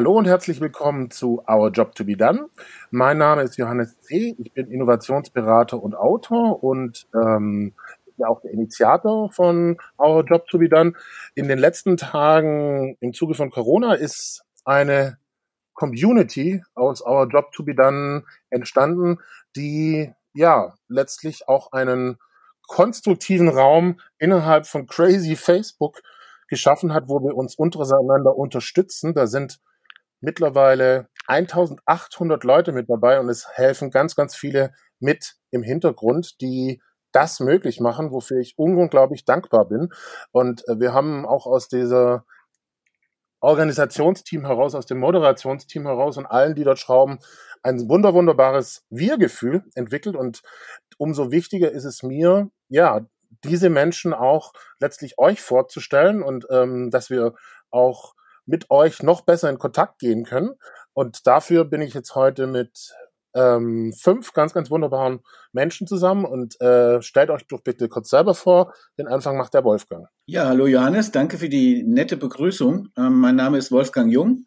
Hallo und herzlich willkommen zu Our Job to be Done. Mein Name ist Johannes C. Ich bin Innovationsberater und Autor und ähm, ja auch der Initiator von Our Job to be Done. In den letzten Tagen im Zuge von Corona ist eine Community aus Our Job to be Done entstanden, die ja letztlich auch einen konstruktiven Raum innerhalb von Crazy Facebook geschaffen hat, wo wir uns untereinander unterstützen. Da sind mittlerweile 1800 Leute mit dabei und es helfen ganz, ganz viele mit im Hintergrund, die das möglich machen, wofür ich unglaublich dankbar bin. Und äh, wir haben auch aus dieser Organisationsteam heraus, aus dem Moderationsteam heraus und allen, die dort schrauben, ein wunder, wunderbares Wir-Gefühl entwickelt. Und umso wichtiger ist es mir, ja, diese Menschen auch letztlich euch vorzustellen und ähm, dass wir auch mit euch noch besser in Kontakt gehen können. Und dafür bin ich jetzt heute mit ähm, fünf ganz, ganz wunderbaren Menschen zusammen und äh, stellt euch doch bitte kurz selber vor. Den Anfang macht der Wolfgang. Ja, hallo Johannes, danke für die nette Begrüßung. Ähm, mein Name ist Wolfgang Jung.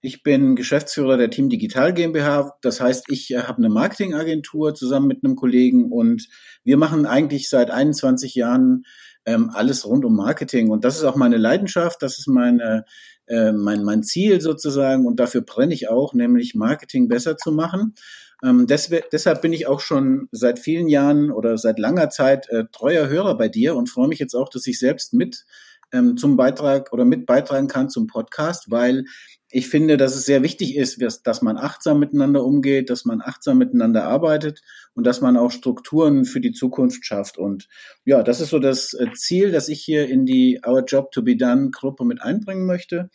Ich bin Geschäftsführer der Team Digital GmbH. Das heißt, ich äh, habe eine Marketingagentur zusammen mit einem Kollegen und wir machen eigentlich seit 21 Jahren ähm, alles rund um Marketing. Und das ist auch meine Leidenschaft, das ist meine, äh, mein, mein Ziel sozusagen und dafür brenne ich auch, nämlich Marketing besser zu machen. Ähm, deshalb bin ich auch schon seit vielen Jahren oder seit langer Zeit äh, treuer Hörer bei dir und freue mich jetzt auch, dass ich selbst mit ähm, zum Beitrag oder mit beitragen kann zum Podcast, weil ich finde, dass es sehr wichtig ist, dass man achtsam miteinander umgeht, dass man achtsam miteinander arbeitet und dass man auch Strukturen für die Zukunft schafft. Und ja, das ist so das äh, Ziel, das ich hier in die Our Job to be Done Gruppe mit einbringen möchte.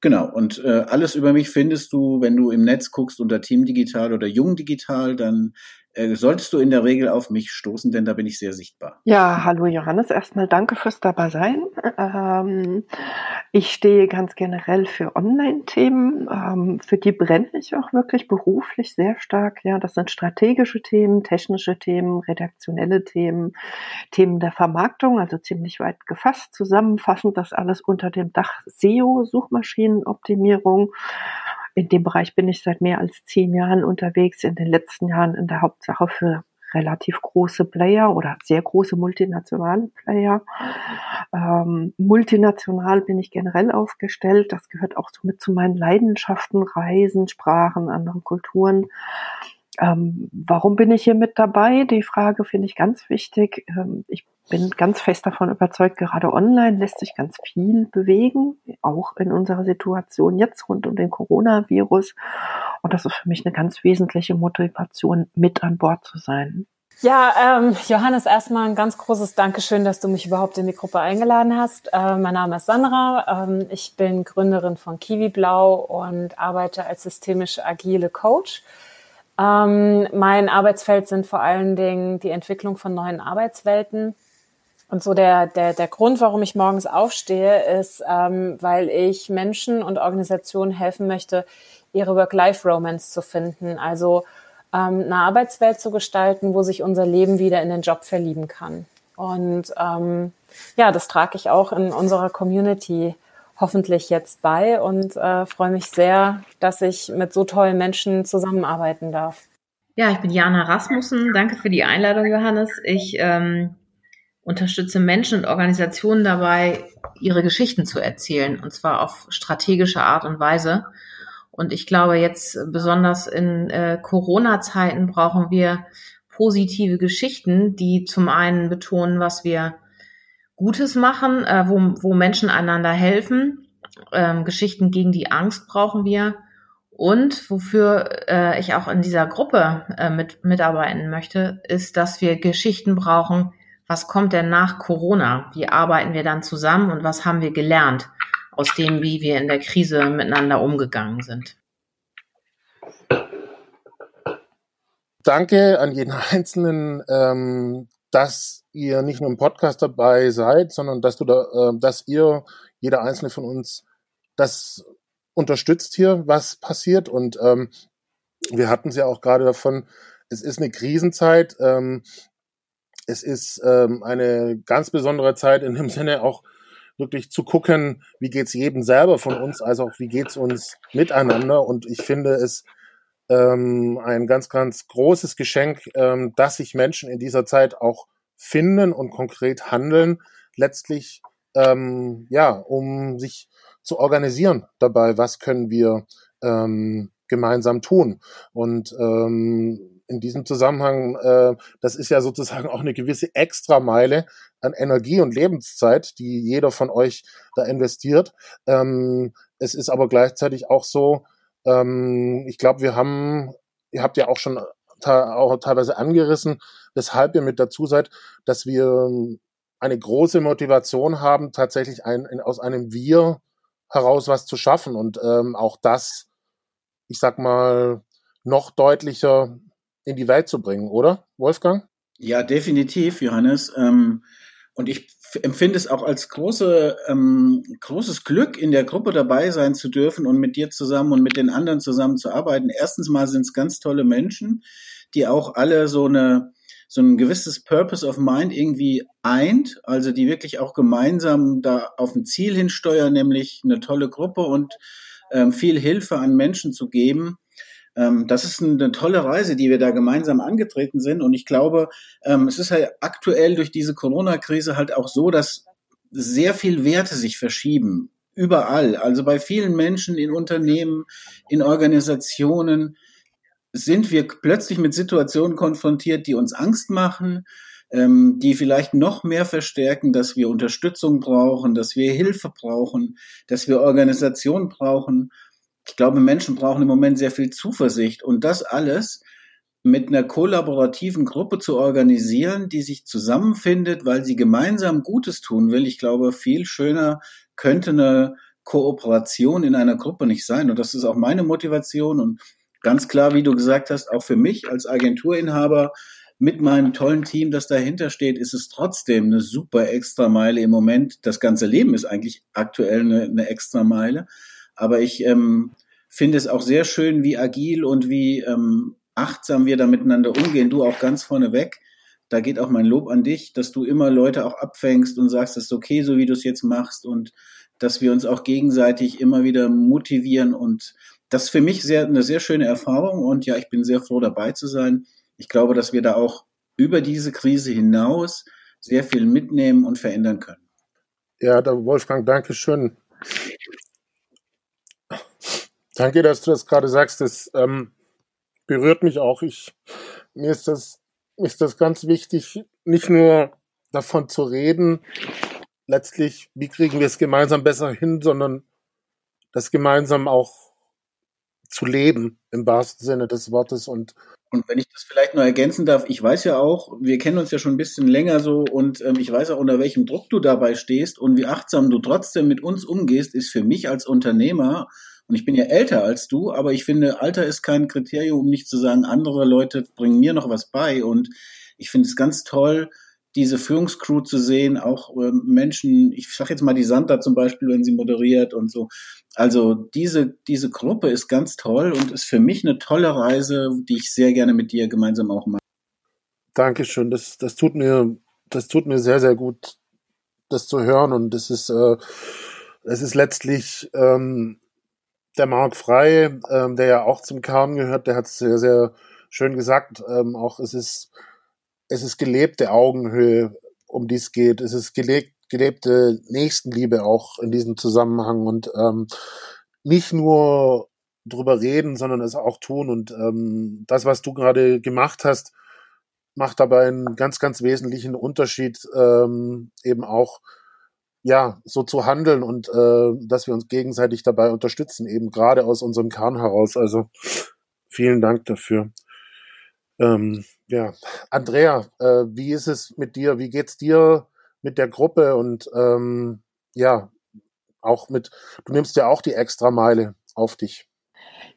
Genau, und äh, alles über mich findest du, wenn du im Netz guckst unter Team Digital oder Jung Digital, dann äh, solltest du in der Regel auf mich stoßen, denn da bin ich sehr sichtbar. Ja, hallo Johannes, erstmal danke fürs Dabeisein. Ähm, ich stehe ganz generell für Online-Themen, ähm, für die brenne ich auch wirklich beruflich sehr stark. Ja, das sind strategische Themen, technische Themen, redaktionelle Themen, Themen der Vermarktung, also ziemlich weit gefasst, zusammenfassend das alles unter dem Dach SEO, Suchmaschinenoptimierung. In dem Bereich bin ich seit mehr als zehn Jahren unterwegs, in den letzten Jahren in der Hauptsache für relativ große Player oder sehr große multinationale Player. Ähm, multinational bin ich generell aufgestellt. Das gehört auch so mit zu meinen Leidenschaften, Reisen, Sprachen, andere Kulturen. Ähm, warum bin ich hier mit dabei? Die Frage finde ich ganz wichtig. Ähm, ich bin ganz fest davon überzeugt, gerade online lässt sich ganz viel bewegen, auch in unserer Situation jetzt rund um den Coronavirus. Und das ist für mich eine ganz wesentliche Motivation, mit an Bord zu sein. Ja, ähm, Johannes, erstmal ein ganz großes Dankeschön, dass du mich überhaupt in die Gruppe eingeladen hast. Äh, mein Name ist Sandra. Ähm, ich bin Gründerin von Kiwi Blau und arbeite als systemisch agile Coach. Ähm, mein Arbeitsfeld sind vor allen Dingen die Entwicklung von neuen Arbeitswelten. Und so der, der, der Grund, warum ich morgens aufstehe, ist, ähm, weil ich Menschen und Organisationen helfen möchte, ihre Work-Life-Romance zu finden. Also ähm, eine Arbeitswelt zu gestalten, wo sich unser Leben wieder in den Job verlieben kann. Und ähm, ja, das trage ich auch in unserer Community hoffentlich jetzt bei und äh, freue mich sehr, dass ich mit so tollen Menschen zusammenarbeiten darf. Ja, ich bin Jana Rasmussen. Danke für die Einladung, Johannes. Ich ähm, unterstütze Menschen und Organisationen dabei, ihre Geschichten zu erzählen, und zwar auf strategische Art und Weise. Und ich glaube, jetzt besonders in äh, Corona-Zeiten brauchen wir positive Geschichten, die zum einen betonen, was wir Gutes machen, äh, wo, wo Menschen einander helfen. Ähm, Geschichten gegen die Angst brauchen wir. Und wofür äh, ich auch in dieser Gruppe äh, mit, mitarbeiten möchte, ist, dass wir Geschichten brauchen, was kommt denn nach Corona? Wie arbeiten wir dann zusammen und was haben wir gelernt aus dem, wie wir in der Krise miteinander umgegangen sind? Danke an jeden Einzelnen, ähm, dass ihr nicht nur im Podcast dabei seid, sondern dass du da, äh, dass ihr, jeder einzelne von uns, das unterstützt hier, was passiert. Und ähm, wir hatten es ja auch gerade davon, es ist eine Krisenzeit. Ähm, es ist ähm, eine ganz besondere Zeit in dem Sinne auch wirklich zu gucken, wie geht's jedem selber von uns, also auch wie geht's uns miteinander. Und ich finde es ähm, ein ganz, ganz großes Geschenk, ähm, dass sich Menschen in dieser Zeit auch finden und konkret handeln, letztlich ähm, ja, um sich zu organisieren dabei, was können wir ähm, gemeinsam tun. Und ähm, in diesem Zusammenhang, äh, das ist ja sozusagen auch eine gewisse Extrameile an Energie und Lebenszeit, die jeder von euch da investiert. Ähm, es ist aber gleichzeitig auch so, ähm, ich glaube, wir haben, ihr habt ja auch schon auch teilweise angerissen, weshalb ihr mit dazu seid, dass wir eine große Motivation haben, tatsächlich ein, aus einem Wir heraus was zu schaffen und ähm, auch das, ich sag mal, noch deutlicher in die Welt zu bringen, oder, Wolfgang? Ja, definitiv, Johannes. Ähm, und ich empfinde es auch als große, ähm, großes Glück, in der Gruppe dabei sein zu dürfen und mit dir zusammen und mit den anderen zusammen zu arbeiten. Erstens mal sind es ganz tolle Menschen, die auch alle so eine so ein gewisses Purpose of Mind irgendwie eint, also die wirklich auch gemeinsam da auf ein Ziel hinsteuern, nämlich eine tolle Gruppe und ähm, viel Hilfe an Menschen zu geben. Ähm, das ist eine tolle Reise, die wir da gemeinsam angetreten sind. Und ich glaube, ähm, es ist halt aktuell durch diese Corona-Krise halt auch so, dass sehr viel Werte sich verschieben. Überall. Also bei vielen Menschen in Unternehmen, in Organisationen, sind wir plötzlich mit Situationen konfrontiert, die uns Angst machen, ähm, die vielleicht noch mehr verstärken, dass wir Unterstützung brauchen, dass wir Hilfe brauchen, dass wir Organisation brauchen. Ich glaube, Menschen brauchen im Moment sehr viel Zuversicht und das alles mit einer kollaborativen Gruppe zu organisieren, die sich zusammenfindet, weil sie gemeinsam Gutes tun will. Ich glaube, viel schöner könnte eine Kooperation in einer Gruppe nicht sein. Und das ist auch meine Motivation. Und ganz klar, wie du gesagt hast, auch für mich als Agenturinhaber mit meinem tollen Team, das dahinter steht, ist es trotzdem eine super Extrameile im Moment. Das ganze Leben ist eigentlich aktuell eine, eine Extrameile. Aber ich ähm, finde es auch sehr schön, wie agil und wie ähm, achtsam wir da miteinander umgehen. Du auch ganz vorneweg. Da geht auch mein Lob an dich, dass du immer Leute auch abfängst und sagst, es ist okay, so wie du es jetzt machst und dass wir uns auch gegenseitig immer wieder motivieren und das ist für mich sehr, eine sehr schöne Erfahrung und ja, ich bin sehr froh dabei zu sein. Ich glaube, dass wir da auch über diese Krise hinaus sehr viel mitnehmen und verändern können. Ja, da Wolfgang, danke schön. Danke, dass du das gerade sagst. Das ähm, berührt mich auch. Ich, mir ist das, ist das ganz wichtig, nicht nur davon zu reden, letztlich, wie kriegen wir es gemeinsam besser hin, sondern das gemeinsam auch zu leben im wahrsten Sinne des Wortes und und wenn ich das vielleicht noch ergänzen darf, ich weiß ja auch, wir kennen uns ja schon ein bisschen länger so und ähm, ich weiß auch, unter welchem Druck du dabei stehst und wie achtsam du trotzdem mit uns umgehst, ist für mich als Unternehmer, und ich bin ja älter als du, aber ich finde, Alter ist kein Kriterium, um nicht zu sagen, andere Leute bringen mir noch was bei. Und ich finde es ganz toll, diese Führungscrew zu sehen, auch äh, Menschen, ich sage jetzt mal die Santa zum Beispiel, wenn sie moderiert und so. Also diese, diese Gruppe ist ganz toll und ist für mich eine tolle Reise, die ich sehr gerne mit dir gemeinsam auch mache. Dankeschön, das, das tut mir, das tut mir sehr, sehr gut, das zu hören und das ist, äh, es ist letztlich ähm, der Marc Frei, ähm, der ja auch zum Kern gehört, der hat es sehr, sehr schön gesagt, ähm, auch es ist es ist gelebte Augenhöhe, um die es geht. Es ist gelebt, gelebte Nächstenliebe auch in diesem Zusammenhang und ähm, nicht nur drüber reden, sondern es auch tun. Und ähm, das, was du gerade gemacht hast, macht dabei einen ganz, ganz wesentlichen Unterschied, ähm, eben auch ja so zu handeln und äh, dass wir uns gegenseitig dabei unterstützen, eben gerade aus unserem Kern heraus. Also vielen Dank dafür. Ähm, ja, Andrea, äh, wie ist es mit dir? Wie geht's dir mit der Gruppe und ähm, ja, auch mit, du nimmst ja auch die Extrameile auf dich.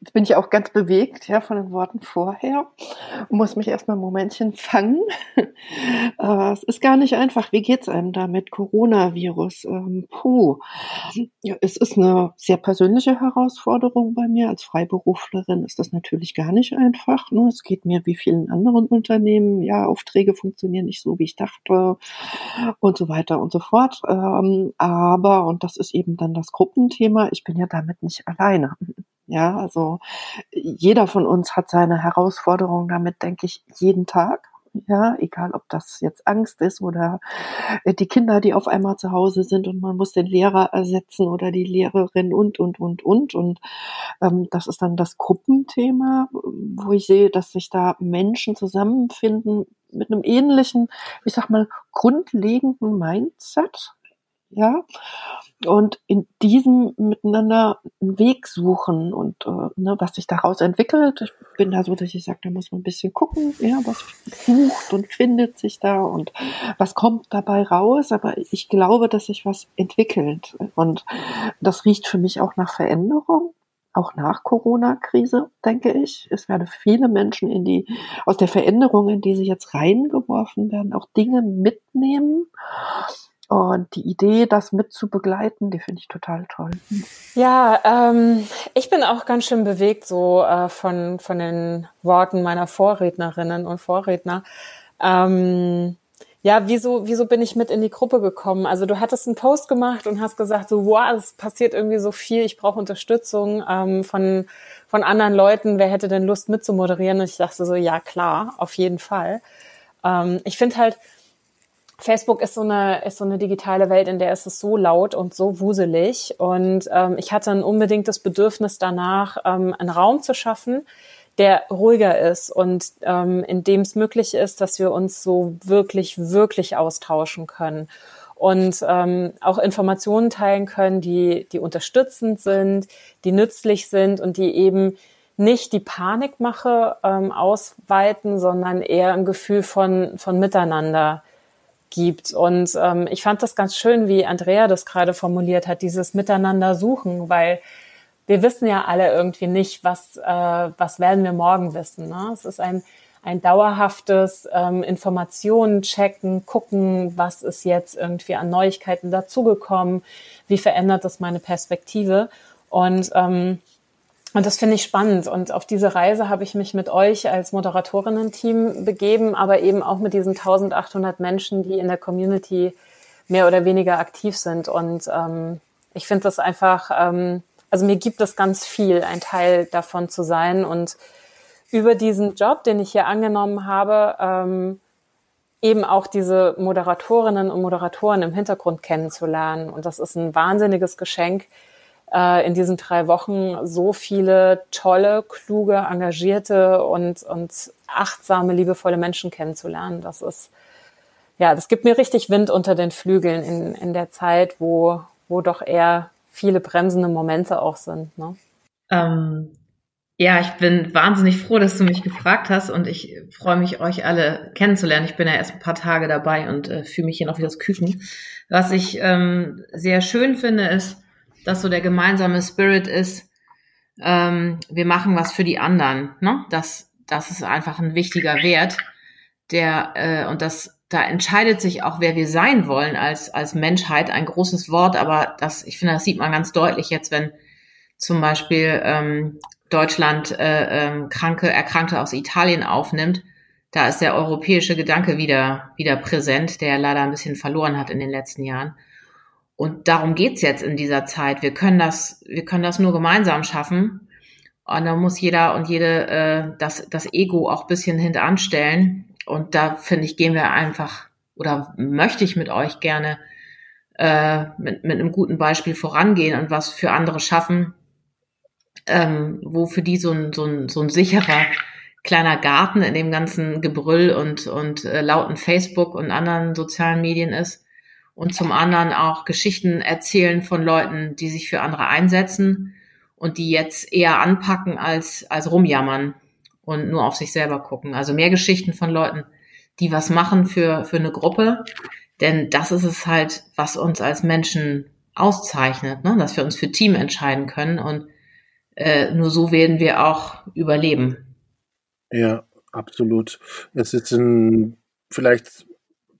Jetzt bin ich auch ganz bewegt, ja, von den Worten vorher. Muss mich erstmal ein Momentchen fangen. äh, es ist gar nicht einfach. Wie geht's einem da mit Coronavirus? Ähm, puh. Ja, es ist eine sehr persönliche Herausforderung bei mir. Als Freiberuflerin ist das natürlich gar nicht einfach. Ne? Es geht mir wie vielen anderen Unternehmen. Ja, Aufträge funktionieren nicht so, wie ich dachte und so weiter und so fort. Ähm, aber, und das ist eben dann das Gruppenthema, ich bin ja damit nicht alleine. Ja, also jeder von uns hat seine Herausforderungen damit, denke ich, jeden Tag. Ja, egal ob das jetzt Angst ist oder äh, die Kinder, die auf einmal zu Hause sind und man muss den Lehrer ersetzen oder die Lehrerin und, und, und, und. Und ähm, das ist dann das Gruppenthema, wo ich sehe, dass sich da Menschen zusammenfinden mit einem ähnlichen, ich sag mal, grundlegenden Mindset ja, und in diesem miteinander einen Weg suchen und äh, ne, was sich daraus entwickelt. Ich bin da so, dass ich sage, da muss man ein bisschen gucken, ja, was sucht und findet sich da und was kommt dabei raus. Aber ich glaube, dass sich was entwickelt und das riecht für mich auch nach Veränderung. Auch nach Corona-Krise, denke ich. Es werden viele Menschen in die, aus der Veränderung, in die sie jetzt reingeworfen werden, auch Dinge mitnehmen und die Idee, das mit zu begleiten, die finde ich total toll. Ja, ähm, ich bin auch ganz schön bewegt so äh, von, von den Worten meiner Vorrednerinnen und Vorredner. Ähm, ja, wieso, wieso bin ich mit in die Gruppe gekommen? Also du hattest einen Post gemacht und hast gesagt, so, wow, es passiert irgendwie so viel, ich brauche Unterstützung ähm, von, von anderen Leuten, wer hätte denn Lust mitzumoderieren? Und ich dachte so, ja klar, auf jeden Fall. Ähm, ich finde halt, Facebook ist so eine ist so eine digitale Welt, in der ist es so laut und so wuselig. Und ähm, ich hatte ein unbedingtes Bedürfnis danach, ähm, einen Raum zu schaffen, der ruhiger ist und ähm, in dem es möglich ist, dass wir uns so wirklich wirklich austauschen können und ähm, auch Informationen teilen können, die die unterstützend sind, die nützlich sind und die eben nicht die Panikmache ähm, ausweiten, sondern eher ein Gefühl von von Miteinander gibt. Und ähm, ich fand das ganz schön, wie Andrea das gerade formuliert hat, dieses Miteinander suchen, weil wir wissen ja alle irgendwie nicht, was, äh, was werden wir morgen wissen. Ne? Es ist ein, ein dauerhaftes ähm, Informationen checken, gucken, was ist jetzt irgendwie an Neuigkeiten dazugekommen, wie verändert das meine Perspektive. Und ähm, und das finde ich spannend. Und auf diese Reise habe ich mich mit euch als Moderatorinnen-Team begeben, aber eben auch mit diesen 1800 Menschen, die in der Community mehr oder weniger aktiv sind. Und ähm, ich finde das einfach, ähm, also mir gibt es ganz viel, ein Teil davon zu sein. Und über diesen Job, den ich hier angenommen habe, ähm, eben auch diese Moderatorinnen und Moderatoren im Hintergrund kennenzulernen. Und das ist ein wahnsinniges Geschenk, in diesen drei Wochen so viele tolle, kluge, engagierte und, und achtsame, liebevolle Menschen kennenzulernen. Das ist, ja, das gibt mir richtig Wind unter den Flügeln in, in der Zeit, wo, wo doch eher viele bremsende Momente auch sind. Ne? Ähm, ja, ich bin wahnsinnig froh, dass du mich gefragt hast und ich freue mich, euch alle kennenzulernen. Ich bin ja erst ein paar Tage dabei und äh, fühle mich hier noch wie das Küken. Was ich ähm, sehr schön finde, ist, dass so der gemeinsame Spirit ist, ähm, wir machen was für die anderen. Ne? Das, das ist einfach ein wichtiger Wert, der äh, und das da entscheidet sich auch, wer wir sein wollen als als Menschheit. Ein großes Wort, aber das, ich finde, das sieht man ganz deutlich jetzt, wenn zum Beispiel ähm, Deutschland äh, ähm, Kranke, Erkrankte aus Italien aufnimmt. Da ist der europäische Gedanke wieder wieder präsent, der leider ein bisschen verloren hat in den letzten Jahren. Und darum geht's jetzt in dieser Zeit. Wir können das, wir können das nur gemeinsam schaffen. Und da muss jeder und jede äh, das, das Ego auch bisschen hintanstellen. Und da finde ich, gehen wir einfach oder möchte ich mit euch gerne äh, mit, mit einem guten Beispiel vorangehen und was für andere schaffen, ähm, wo für die so ein, so ein, so ein sicherer kleiner Garten in dem ganzen Gebrüll und, und äh, lauten Facebook und anderen sozialen Medien ist und zum anderen auch Geschichten erzählen von Leuten, die sich für andere einsetzen und die jetzt eher anpacken als, als rumjammern und nur auf sich selber gucken. Also mehr Geschichten von Leuten, die was machen für, für eine Gruppe. Denn das ist es halt, was uns als Menschen auszeichnet, ne? dass wir uns für Team entscheiden können und äh, nur so werden wir auch überleben. Ja, absolut. Es ist ein, vielleicht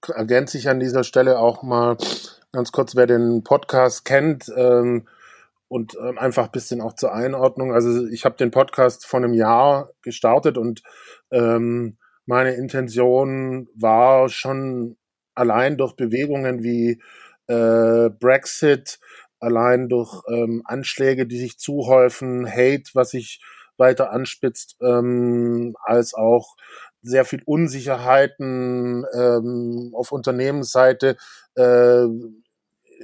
ergänze ich an dieser Stelle auch mal ganz kurz, wer den Podcast kennt, ähm, und ähm, einfach ein bisschen auch zur Einordnung. Also ich habe den Podcast vor einem Jahr gestartet und ähm, meine Intention war schon allein durch Bewegungen wie äh, Brexit, allein durch ähm, Anschläge, die sich zuhäufen, Hate, was sich weiter anspitzt, ähm, als auch sehr viel Unsicherheiten ähm, auf Unternehmensseite, äh,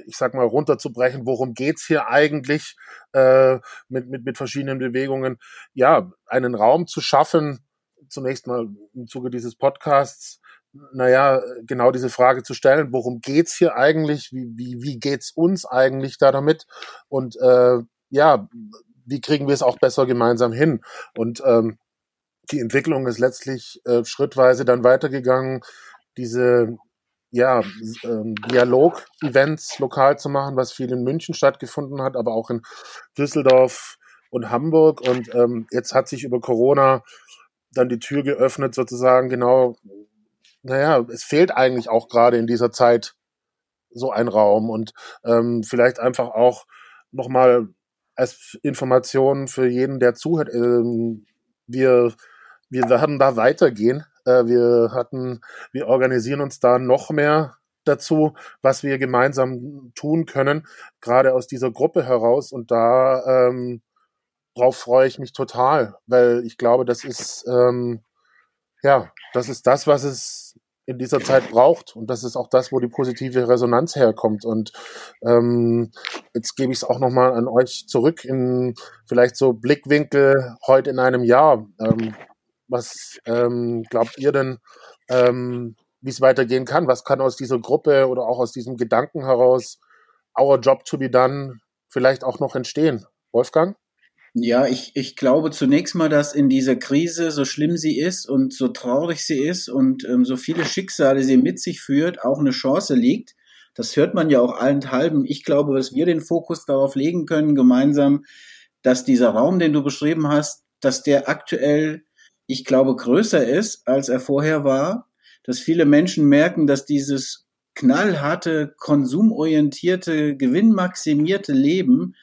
ich sag mal, runterzubrechen, worum geht's hier eigentlich äh, mit, mit, mit verschiedenen Bewegungen, ja, einen Raum zu schaffen, zunächst mal im Zuge dieses Podcasts, naja, genau diese Frage zu stellen, worum geht's hier eigentlich, wie, wie, wie geht's uns eigentlich da damit? Und äh, ja, wie kriegen wir es auch besser gemeinsam hin? Und ähm, die Entwicklung ist letztlich äh, schrittweise dann weitergegangen, diese ja, ähm, Dialog-Events lokal zu machen, was viel in München stattgefunden hat, aber auch in Düsseldorf und Hamburg. Und ähm, jetzt hat sich über Corona dann die Tür geöffnet, sozusagen, genau, naja, es fehlt eigentlich auch gerade in dieser Zeit so ein Raum und ähm, vielleicht einfach auch nochmal als Information für jeden, der zuhört, ähm, wir, wir werden da weitergehen. Äh, wir hatten, wir organisieren uns da noch mehr dazu, was wir gemeinsam tun können, gerade aus dieser Gruppe heraus. Und da ähm, drauf freue ich mich total, weil ich glaube, das ist ähm, ja, das ist das, was es in dieser Zeit braucht. Und das ist auch das, wo die positive Resonanz herkommt. Und ähm, jetzt gebe ich es auch nochmal an euch zurück in vielleicht so Blickwinkel heute in einem Jahr. Ähm, was ähm, glaubt ihr denn, ähm, wie es weitergehen kann? Was kann aus dieser Gruppe oder auch aus diesem Gedanken heraus, our job to be done, vielleicht auch noch entstehen? Wolfgang? Ja, ich, ich glaube zunächst mal, dass in dieser Krise, so schlimm sie ist und so traurig sie ist und ähm, so viele Schicksale sie mit sich führt, auch eine Chance liegt. Das hört man ja auch allenthalben. Ich glaube, dass wir den Fokus darauf legen können, gemeinsam, dass dieser Raum, den du beschrieben hast, dass der aktuell ich glaube, größer ist, als er vorher war, dass viele Menschen merken, dass dieses knallharte, konsumorientierte, gewinnmaximierte Leben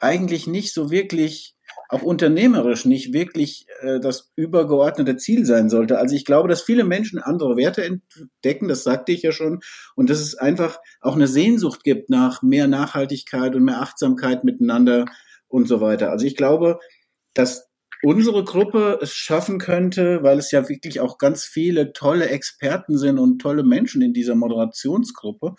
eigentlich nicht so wirklich, auch unternehmerisch nicht wirklich äh, das übergeordnete Ziel sein sollte. Also ich glaube, dass viele Menschen andere Werte entdecken, das sagte ich ja schon, und dass es einfach auch eine Sehnsucht gibt nach mehr Nachhaltigkeit und mehr Achtsamkeit miteinander und so weiter. Also ich glaube, dass unsere Gruppe es schaffen könnte, weil es ja wirklich auch ganz viele tolle Experten sind und tolle Menschen in dieser Moderationsgruppe,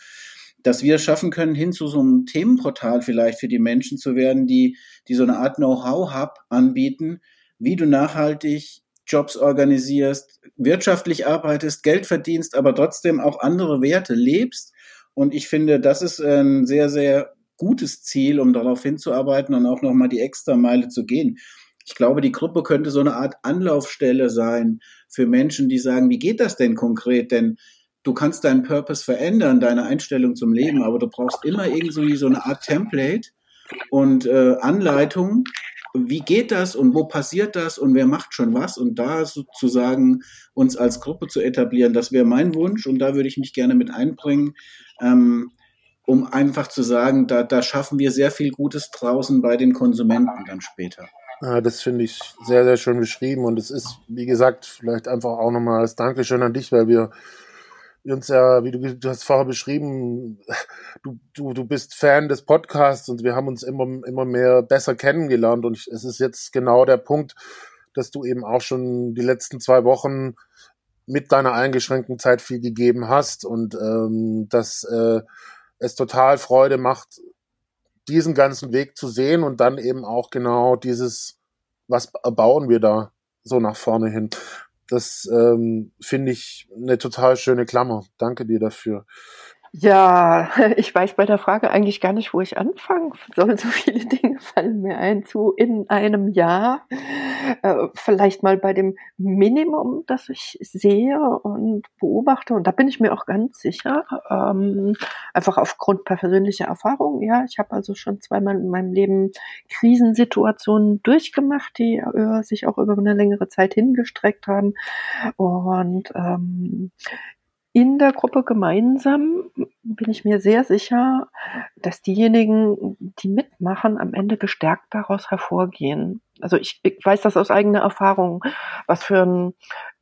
dass wir es schaffen können, hin zu so einem Themenportal vielleicht für die Menschen zu werden, die, die so eine Art Know-how-Hub anbieten, wie du nachhaltig Jobs organisierst, wirtschaftlich arbeitest, Geld verdienst, aber trotzdem auch andere Werte lebst. Und ich finde, das ist ein sehr, sehr gutes Ziel, um darauf hinzuarbeiten und auch nochmal die extra Meile zu gehen. Ich glaube, die Gruppe könnte so eine Art Anlaufstelle sein für Menschen, die sagen, wie geht das denn konkret? Denn du kannst deinen Purpose verändern, deine Einstellung zum Leben, aber du brauchst immer irgendwie so eine Art Template und äh, Anleitung. Wie geht das und wo passiert das und wer macht schon was? Und da sozusagen uns als Gruppe zu etablieren, das wäre mein Wunsch und da würde ich mich gerne mit einbringen. Ähm, um einfach zu sagen, da, da schaffen wir sehr viel Gutes draußen bei den Konsumenten dann später. Ja, das finde ich sehr, sehr schön beschrieben. Und es ist, wie gesagt, vielleicht einfach auch nochmal als Dankeschön an dich, weil wir uns ja, wie du, du hast vorher beschrieben, du, du, du bist Fan des Podcasts und wir haben uns immer, immer mehr besser kennengelernt. Und es ist jetzt genau der Punkt, dass du eben auch schon die letzten zwei Wochen mit deiner eingeschränkten Zeit viel gegeben hast und ähm, dass äh, es total Freude macht, diesen ganzen Weg zu sehen und dann eben auch genau dieses, was bauen wir da so nach vorne hin. Das ähm, finde ich eine total schöne Klammer. Danke dir dafür. Ja, ich weiß bei der Frage eigentlich gar nicht, wo ich anfangen soll. So viele Dinge fallen mir ein zu in einem Jahr. Äh, vielleicht mal bei dem Minimum, das ich sehe und beobachte. Und da bin ich mir auch ganz sicher. Ähm, einfach aufgrund persönlicher Erfahrungen. Ja, ich habe also schon zweimal in meinem Leben Krisensituationen durchgemacht, die äh, sich auch über eine längere Zeit hingestreckt haben. Und ähm, in der Gruppe gemeinsam bin ich mir sehr sicher, dass diejenigen, die mitmachen, am Ende gestärkt daraus hervorgehen. Also ich, ich weiß das aus eigener Erfahrung, was für ein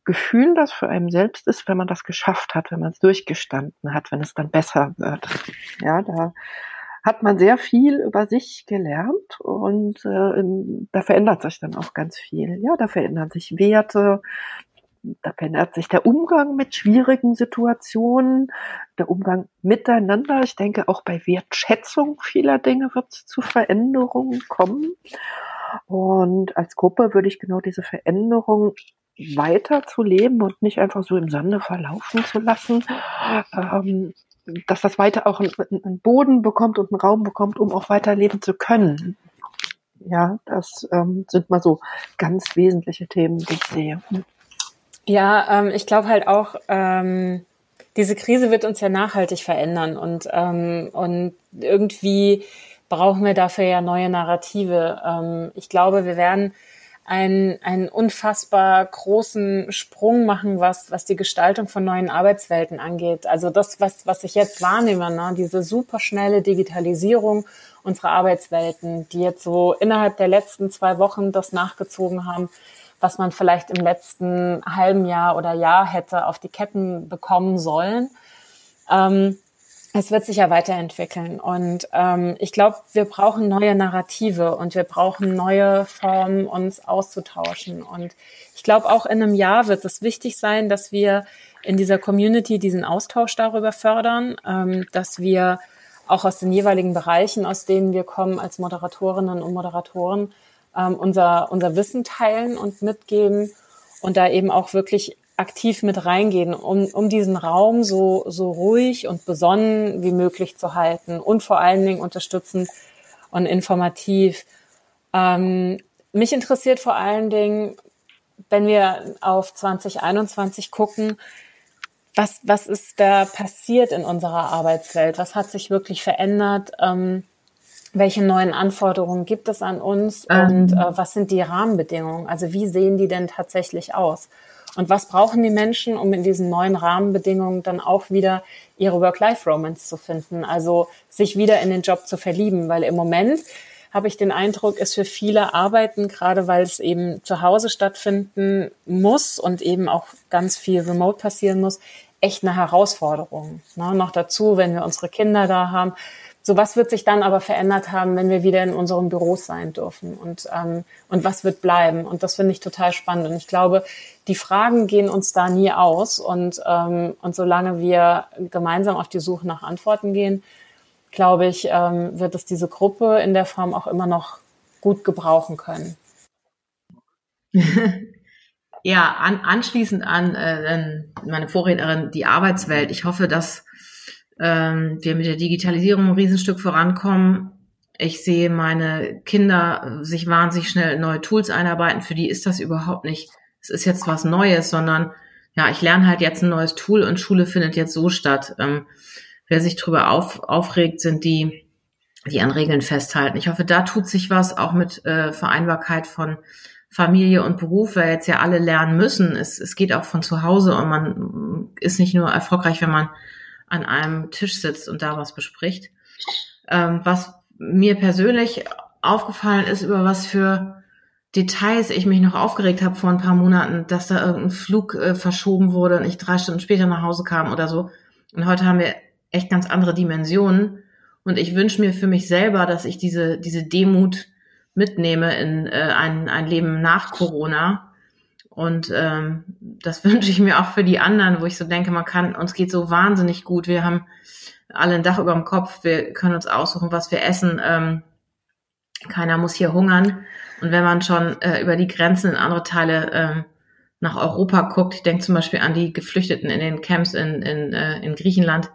Gefühl das für einen selbst ist, wenn man das geschafft hat, wenn man es durchgestanden hat, wenn es dann besser wird. Ja, da hat man sehr viel über sich gelernt und äh, da verändert sich dann auch ganz viel. Ja, da verändern sich Werte, da verändert sich der Umgang mit schwierigen Situationen, der Umgang miteinander. Ich denke, auch bei Wertschätzung vieler Dinge wird es zu Veränderungen kommen. Und als Gruppe würde ich genau diese Veränderung weiter zu leben und nicht einfach so im Sande verlaufen zu lassen, ähm, dass das weiter auch einen, Boden bekommt und einen Raum bekommt, um auch weiterleben zu können. Ja, das ähm, sind mal so ganz wesentliche Themen, die ich sehe. Ja, ähm, ich glaube halt auch, ähm, diese Krise wird uns ja nachhaltig verändern und, ähm, und irgendwie brauchen wir dafür ja neue Narrative. Ähm, ich glaube, wir werden einen, einen unfassbar großen Sprung machen, was, was die Gestaltung von neuen Arbeitswelten angeht. Also das, was, was ich jetzt wahrnehme, ne, diese superschnelle Digitalisierung unserer Arbeitswelten, die jetzt so innerhalb der letzten zwei Wochen das nachgezogen haben, was man vielleicht im letzten halben Jahr oder Jahr hätte auf die Ketten bekommen sollen. Ähm, es wird sich ja weiterentwickeln. Und ähm, ich glaube, wir brauchen neue Narrative und wir brauchen neue Formen, uns auszutauschen. Und ich glaube, auch in einem Jahr wird es wichtig sein, dass wir in dieser Community diesen Austausch darüber fördern, ähm, dass wir auch aus den jeweiligen Bereichen, aus denen wir kommen als Moderatorinnen und Moderatoren, ähm, unser, unser Wissen teilen und mitgeben und da eben auch wirklich aktiv mit reingehen, um, um diesen Raum so, so ruhig und besonnen wie möglich zu halten und vor allen Dingen unterstützend und informativ. Ähm, mich interessiert vor allen Dingen, wenn wir auf 2021 gucken, was, was ist da passiert in unserer Arbeitswelt? Was hat sich wirklich verändert? Ähm, welche neuen Anforderungen gibt es an uns ähm. und äh, was sind die Rahmenbedingungen? Also wie sehen die denn tatsächlich aus? Und was brauchen die Menschen, um in diesen neuen Rahmenbedingungen dann auch wieder ihre Work-Life-Romance zu finden? Also sich wieder in den Job zu verlieben, weil im Moment habe ich den Eindruck, ist für viele Arbeiten, gerade weil es eben zu Hause stattfinden muss und eben auch ganz viel remote passieren muss, echt eine Herausforderung. Ne? Noch dazu, wenn wir unsere Kinder da haben, so was wird sich dann aber verändert haben, wenn wir wieder in unserem Büro sein dürfen und, ähm, und was wird bleiben? Und das finde ich total spannend. Und ich glaube, die Fragen gehen uns da nie aus. Und, ähm, und solange wir gemeinsam auf die Suche nach Antworten gehen, glaube ich, ähm, wird es diese Gruppe in der Form auch immer noch gut gebrauchen können. ja, an, anschließend an äh, meine Vorrednerin, die Arbeitswelt. Ich hoffe, dass ähm, wir mit der Digitalisierung ein Riesenstück vorankommen. Ich sehe meine Kinder sich wahnsinnig schnell neue Tools einarbeiten. Für die ist das überhaupt nicht, es ist jetzt was Neues, sondern ja, ich lerne halt jetzt ein neues Tool und Schule findet jetzt so statt. Ähm, wer sich darüber auf, aufregt, sind die, die an Regeln festhalten. Ich hoffe, da tut sich was, auch mit äh, Vereinbarkeit von Familie und Beruf, weil jetzt ja alle lernen müssen. Es, es geht auch von zu Hause und man ist nicht nur erfolgreich, wenn man an einem Tisch sitzt und da was bespricht. Ähm, was mir persönlich aufgefallen ist, über was für Details ich mich noch aufgeregt habe vor ein paar Monaten, dass da irgendein Flug äh, verschoben wurde und ich drei Stunden später nach Hause kam oder so. Und heute haben wir echt ganz andere Dimensionen. Und ich wünsche mir für mich selber, dass ich diese, diese Demut mitnehme in äh, ein, ein Leben nach Corona und ähm, das wünsche ich mir auch für die anderen, wo ich so denke, man kann, uns geht so wahnsinnig gut. Wir haben alle ein Dach über dem Kopf, wir können uns aussuchen, was wir essen. Ähm, keiner muss hier hungern. Und wenn man schon äh, über die Grenzen in andere Teile ähm, nach Europa guckt, ich denke zum Beispiel an die Geflüchteten in den Camps in, in, äh, in Griechenland,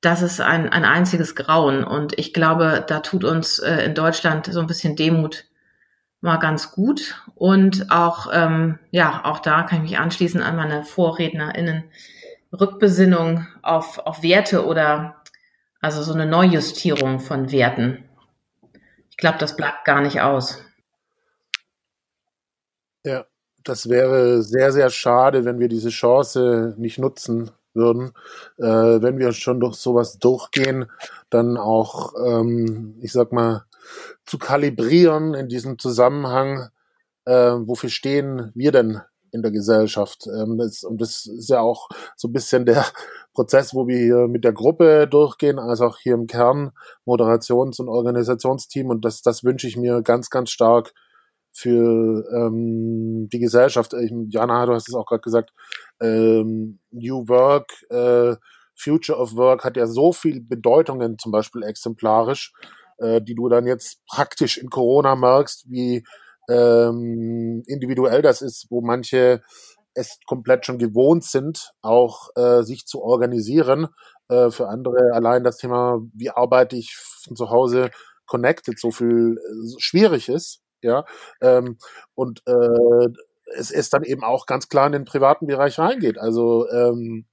das ist ein, ein einziges Grauen. Und ich glaube, da tut uns äh, in Deutschland so ein bisschen Demut mal ganz gut. Und auch, ähm, ja, auch da kann ich mich anschließen an meine VorrednerInnen. Rückbesinnung auf, auf Werte oder also so eine Neujustierung von Werten. Ich glaube, das bleibt gar nicht aus. Ja, das wäre sehr, sehr schade, wenn wir diese Chance nicht nutzen würden. Äh, wenn wir schon durch sowas durchgehen, dann auch, ähm, ich sag mal, zu kalibrieren in diesem Zusammenhang, äh, wofür stehen wir denn in der Gesellschaft. Ähm, das, und das ist ja auch so ein bisschen der Prozess, wo wir hier mit der Gruppe durchgehen, also auch hier im Kern Moderations- und Organisationsteam. Und das, das wünsche ich mir ganz, ganz stark für ähm, die Gesellschaft. Ich, Jana, du hast es auch gerade gesagt, ähm, New Work, äh, Future of Work hat ja so viel Bedeutungen, zum Beispiel exemplarisch, äh, die du dann jetzt praktisch in Corona merkst, wie ähm, individuell das ist, wo manche es komplett schon gewohnt sind, auch äh, sich zu organisieren. Äh, für andere allein das Thema, wie arbeite ich von zu Hause connected, so viel äh, schwierig ist. Ja, ähm, und äh, es ist dann eben auch ganz klar in den privaten Bereich reingeht. Also ähm,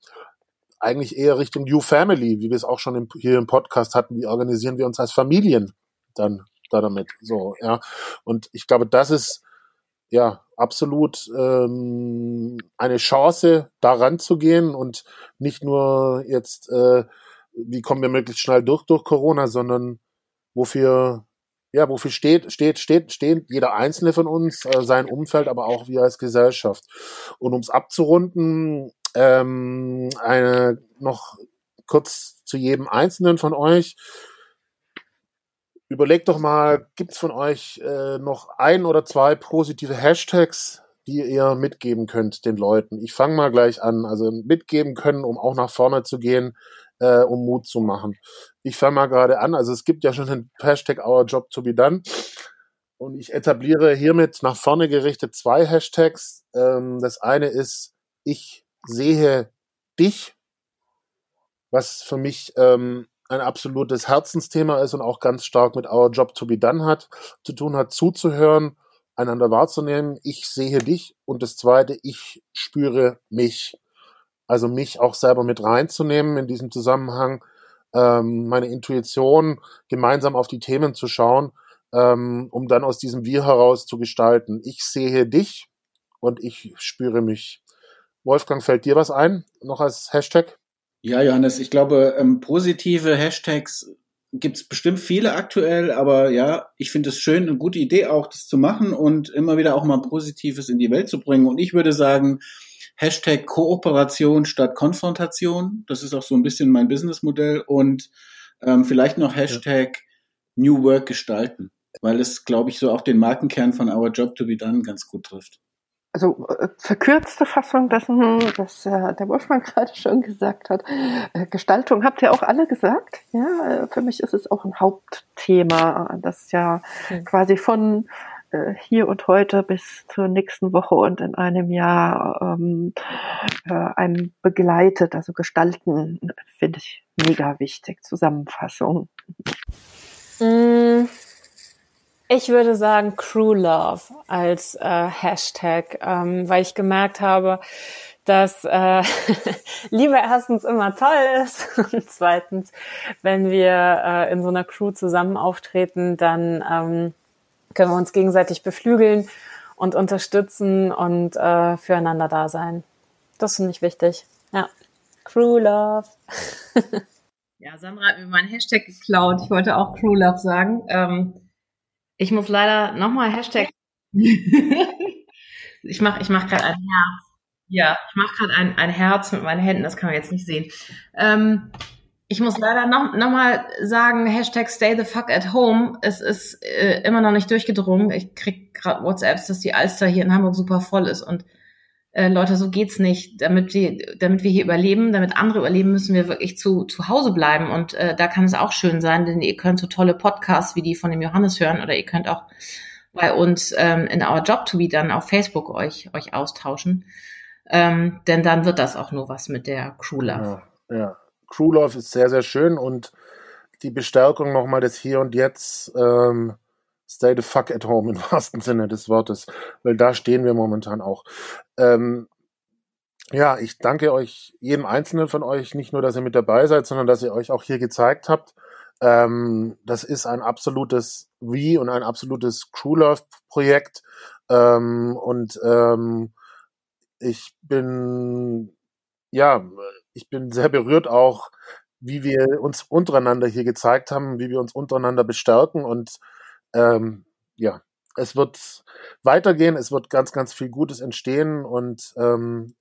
eigentlich eher Richtung New Family, wie wir es auch schon im, hier im Podcast hatten. Wie organisieren wir uns als Familien dann da damit. So, ja. Und ich glaube, das ist ja absolut ähm, eine Chance, daran zu gehen und nicht nur jetzt, äh, wie kommen wir möglichst schnell durch durch Corona, sondern wofür ja, wofür steht, steht, steht, steht jeder einzelne von uns, äh, sein Umfeld, aber auch wir als Gesellschaft. Und um es abzurunden, ähm, eine noch kurz zu jedem Einzelnen von euch. Überlegt doch mal, gibt es von euch äh, noch ein oder zwei positive Hashtags, die ihr mitgeben könnt den Leuten? Ich fange mal gleich an. Also mitgeben können, um auch nach vorne zu gehen, äh, um Mut zu machen. Ich fange mal gerade an. Also es gibt ja schon den Hashtag Our Job to be done. Und ich etabliere hiermit nach vorne gerichtet zwei Hashtags. Ähm, das eine ist, ich sehe dich, was für mich ähm, ein absolutes Herzensthema ist und auch ganz stark mit Our Job to be Done hat, zu tun hat, zuzuhören, einander wahrzunehmen. Ich sehe dich und das zweite, ich spüre mich. Also mich auch selber mit reinzunehmen in diesem Zusammenhang, ähm, meine Intuition gemeinsam auf die Themen zu schauen, ähm, um dann aus diesem Wir heraus zu gestalten. Ich sehe dich und ich spüre mich. Wolfgang, fällt dir was ein, noch als Hashtag? Ja, Johannes, ich glaube, ähm, positive Hashtags gibt es bestimmt viele aktuell, aber ja, ich finde es schön, eine gute Idee auch, das zu machen und immer wieder auch mal Positives in die Welt zu bringen. Und ich würde sagen, Hashtag Kooperation statt Konfrontation. Das ist auch so ein bisschen mein Businessmodell. Und ähm, vielleicht noch Hashtag ja. New Work gestalten, weil es, glaube ich, so auch den Markenkern von Our Job to be Done ganz gut trifft also äh, verkürzte Fassung dessen, was äh, der Wolfgang gerade schon gesagt hat. Äh, Gestaltung habt ihr auch alle gesagt. Ja, äh, für mich ist es auch ein Hauptthema, das ja mhm. quasi von äh, hier und heute bis zur nächsten Woche und in einem Jahr ähm, äh, einem begleitet. Also gestalten finde ich mega wichtig. Zusammenfassung. Mhm. Ich würde sagen Crew Love als äh, Hashtag, ähm, weil ich gemerkt habe, dass äh, Liebe erstens immer toll ist und zweitens, wenn wir äh, in so einer Crew zusammen auftreten, dann ähm, können wir uns gegenseitig beflügeln und unterstützen und äh, füreinander da sein. Das finde ich wichtig. Ja. Crew Love. ja, Sandra hat mir meinen Hashtag geklaut. Ich wollte auch Crew Love sagen. Ähm, ich muss leider nochmal Hashtag. ich mache ich mach gerade ein Herz. Ja, ich mache gerade ein, ein Herz mit meinen Händen, das kann man jetzt nicht sehen. Ähm, ich muss leider noch, noch mal sagen, Hashtag stay the fuck at home. Es ist äh, immer noch nicht durchgedrungen. Ich krieg gerade WhatsApps, dass die Alster hier in Hamburg super voll ist und äh, Leute, so geht's nicht. Damit wir, damit wir hier überleben, damit andere überleben, müssen wir wirklich zu, zu Hause bleiben. Und äh, da kann es auch schön sein, denn ihr könnt so tolle Podcasts wie die von dem Johannes hören oder ihr könnt auch bei uns ähm, in Our Job to be dann auf Facebook euch, euch austauschen. Ähm, denn dann wird das auch nur was mit der Crew Love. Ja, ja. Crew Love ist sehr, sehr schön und die Bestärkung nochmal des Hier und Jetzt, ähm, stay the fuck at home im wahrsten Sinne des Wortes, weil da stehen wir momentan auch. Ähm, ja, ich danke euch, jedem Einzelnen von euch, nicht nur, dass ihr mit dabei seid, sondern dass ihr euch auch hier gezeigt habt. Ähm, das ist ein absolutes Wie und ein absolutes Crew Love Projekt. Ähm, und ähm, ich bin, ja, ich bin sehr berührt auch, wie wir uns untereinander hier gezeigt haben, wie wir uns untereinander bestärken und ähm, ja, es wird weitergehen, es wird ganz, ganz viel Gutes entstehen und ähm,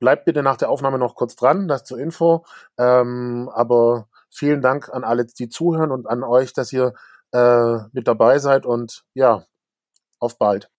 bleibt bitte nach der Aufnahme noch kurz dran, das zur Info. Ähm, aber vielen Dank an alle, die zuhören und an euch, dass ihr äh, mit dabei seid und ja, auf bald.